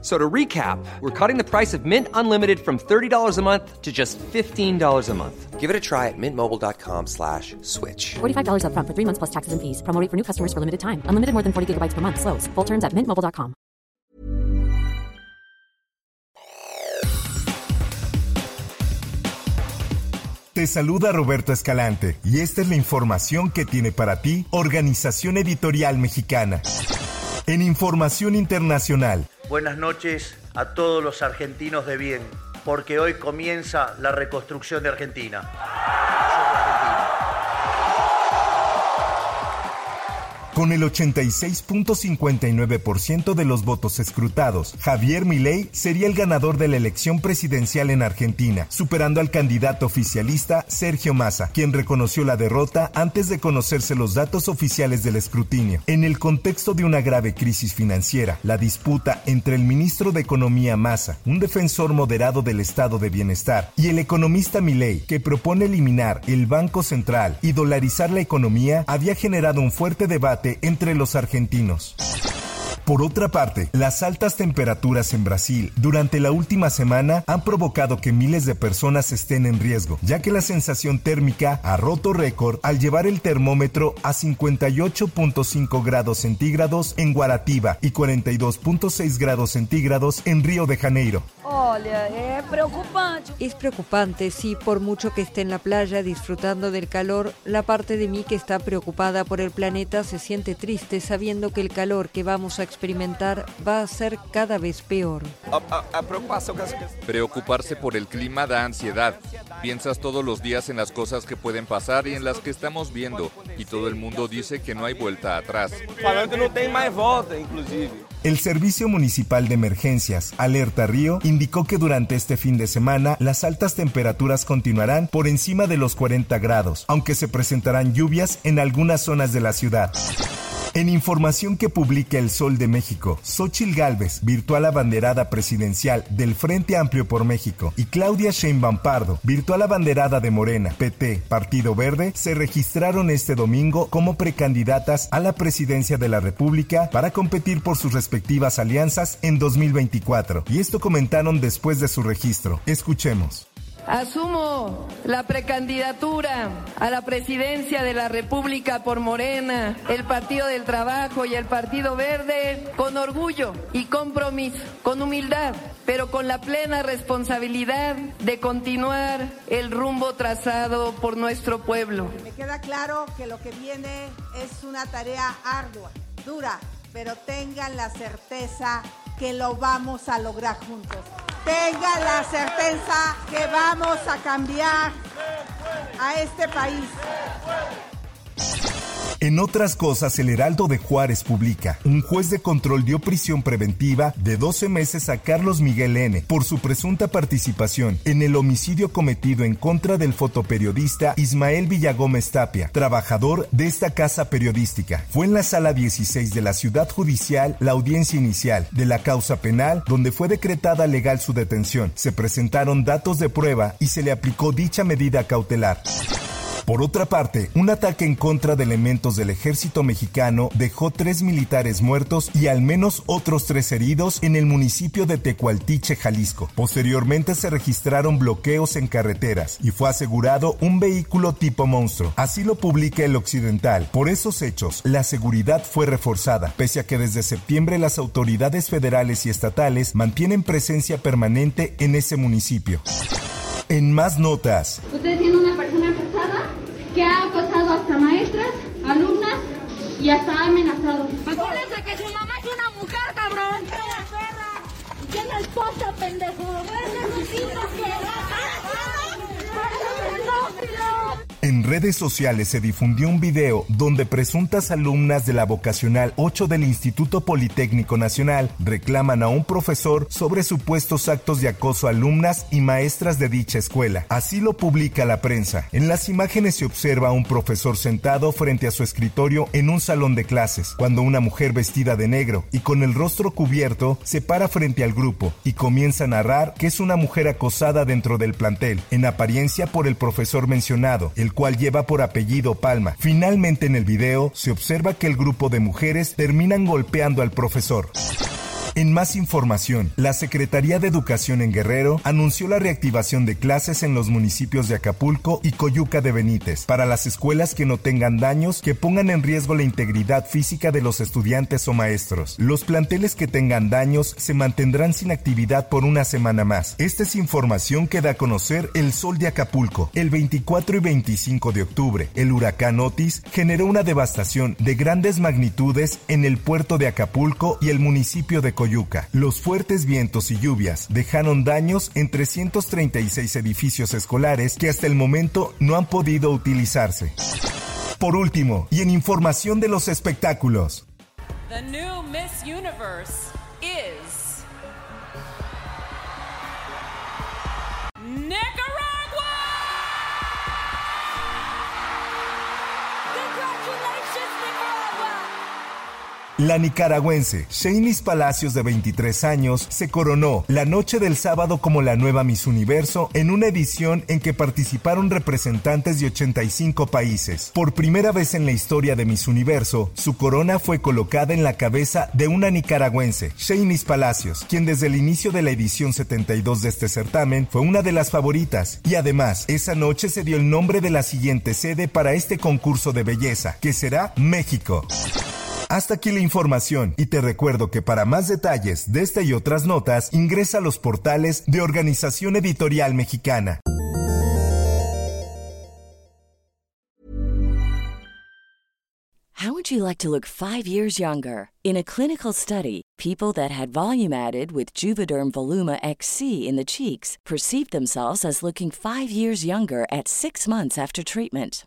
So to recap, we're cutting the price of Mint Unlimited from $30 a month to just $15 a month. Give it a try at mintmobile.com slash switch. $45 upfront for three months plus taxes and fees. Promo rate for new customers for limited time. Unlimited more than 40 gigabytes per month. Slows. Full terms at mintmobile.com. Te saluda Roberto Escalante y esta es la información que tiene para ti Organización Editorial Mexicana. En Información Internacional, Buenas noches a todos los argentinos de bien, porque hoy comienza la reconstrucción de Argentina. Con el 86.59% de los votos escrutados, Javier Milei sería el ganador de la elección presidencial en Argentina, superando al candidato oficialista Sergio Massa, quien reconoció la derrota antes de conocerse los datos oficiales del escrutinio. En el contexto de una grave crisis financiera, la disputa entre el ministro de Economía Massa, un defensor moderado del estado de bienestar, y el economista Milei, que propone eliminar el Banco Central y dolarizar la economía, había generado un fuerte debate entre los argentinos. Por otra parte, las altas temperaturas en Brasil durante la última semana han provocado que miles de personas estén en riesgo, ya que la sensación térmica ha roto récord al llevar el termómetro a 58.5 grados centígrados en Guaratiba y 42.6 grados centígrados en Río de Janeiro. Es preocupante, sí, por mucho que esté en la playa disfrutando del calor, la parte de mí que está preocupada por el planeta se siente triste sabiendo que el calor que vamos a experimentar va a ser cada vez peor. Preocuparse por el clima da ansiedad. Piensas todos los días en las cosas que pueden pasar y en las que estamos viendo, y todo el mundo dice que no hay vuelta atrás. El Servicio Municipal de Emergencias, Alerta Río, indicó que durante este fin de semana las altas temperaturas continuarán por encima de los 40 grados, aunque se presentarán lluvias en algunas zonas de la ciudad. En información que publica El Sol de México, Xochil Gálvez, virtual abanderada presidencial del Frente Amplio por México, y Claudia Sheinbaum Pardo, virtual abanderada de Morena, PT, Partido Verde, se registraron este domingo como precandidatas a la presidencia de la República para competir por sus respectivas alianzas en 2024. Y esto comentaron después de su registro. Escuchemos. Asumo la precandidatura a la presidencia de la República por Morena, el Partido del Trabajo y el Partido Verde con orgullo y compromiso, con humildad, pero con la plena responsabilidad de continuar el rumbo trazado por nuestro pueblo. Me queda claro que lo que viene es una tarea ardua, dura, pero tengan la certeza que lo vamos a lograr juntos. Tengan la certeza que vamos a cambiar a este país. En otras cosas, el Heraldo de Juárez publica, un juez de control dio prisión preventiva de 12 meses a Carlos Miguel N. por su presunta participación en el homicidio cometido en contra del fotoperiodista Ismael Villagómez Tapia, trabajador de esta casa periodística. Fue en la sala 16 de la ciudad judicial la audiencia inicial de la causa penal donde fue decretada legal su detención. Se presentaron datos de prueba y se le aplicó dicha medida cautelar. Por otra parte, un ataque en contra de elementos del ejército mexicano dejó tres militares muertos y al menos otros tres heridos en el municipio de Tecualtiche, Jalisco. Posteriormente se registraron bloqueos en carreteras y fue asegurado un vehículo tipo monstruo. Así lo publica el Occidental. Por esos hechos, la seguridad fue reforzada, pese a que desde septiembre las autoridades federales y estatales mantienen presencia permanente en ese municipio. En más notas. Usted una persona que ha acosado hasta maestras, alumnas y hasta ha amenazado. Acuérdense que su mamá es una mujer, cabrón. ¿Y quién es pendejo? Redes sociales se difundió un video donde presuntas alumnas de la vocacional 8 del Instituto Politécnico Nacional reclaman a un profesor sobre supuestos actos de acoso a alumnas y maestras de dicha escuela. Así lo publica la prensa. En las imágenes se observa a un profesor sentado frente a su escritorio en un salón de clases, cuando una mujer vestida de negro y con el rostro cubierto se para frente al grupo y comienza a narrar que es una mujer acosada dentro del plantel, en apariencia por el profesor mencionado, el cual lleva por apellido Palma. Finalmente en el video se observa que el grupo de mujeres terminan golpeando al profesor. En más información, la Secretaría de Educación en Guerrero anunció la reactivación de clases en los municipios de Acapulco y Coyuca de Benítez para las escuelas que no tengan daños que pongan en riesgo la integridad física de los estudiantes o maestros. Los planteles que tengan daños se mantendrán sin actividad por una semana más. Esta es información que da a conocer el Sol de Acapulco. El 24 y 25 de octubre, el huracán Otis generó una devastación de grandes magnitudes en el puerto de Acapulco y el municipio de Coyuca. Los fuertes vientos y lluvias dejaron daños en 336 edificios escolares que hasta el momento no han podido utilizarse. Por último, y en información de los espectáculos. The new Miss Universe Nicaragua! La nicaragüense Shanice Palacios de 23 años se coronó la noche del sábado como la nueva Miss Universo en una edición en que participaron representantes de 85 países. Por primera vez en la historia de Miss Universo, su corona fue colocada en la cabeza de una nicaragüense, Shanice Palacios, quien desde el inicio de la edición 72 de este certamen fue una de las favoritas. Y además, esa noche se dio el nombre de la siguiente sede para este concurso de belleza, que será México. Hasta aquí la información y te recuerdo que para más detalles de esta y otras notas ingresa a los portales de Organización Editorial Mexicana. How would you like to look five years younger? In a clinical study, people that had volume added with Juvederm Voluma XC in the cheeks perceived themselves as looking five years younger at six months after treatment.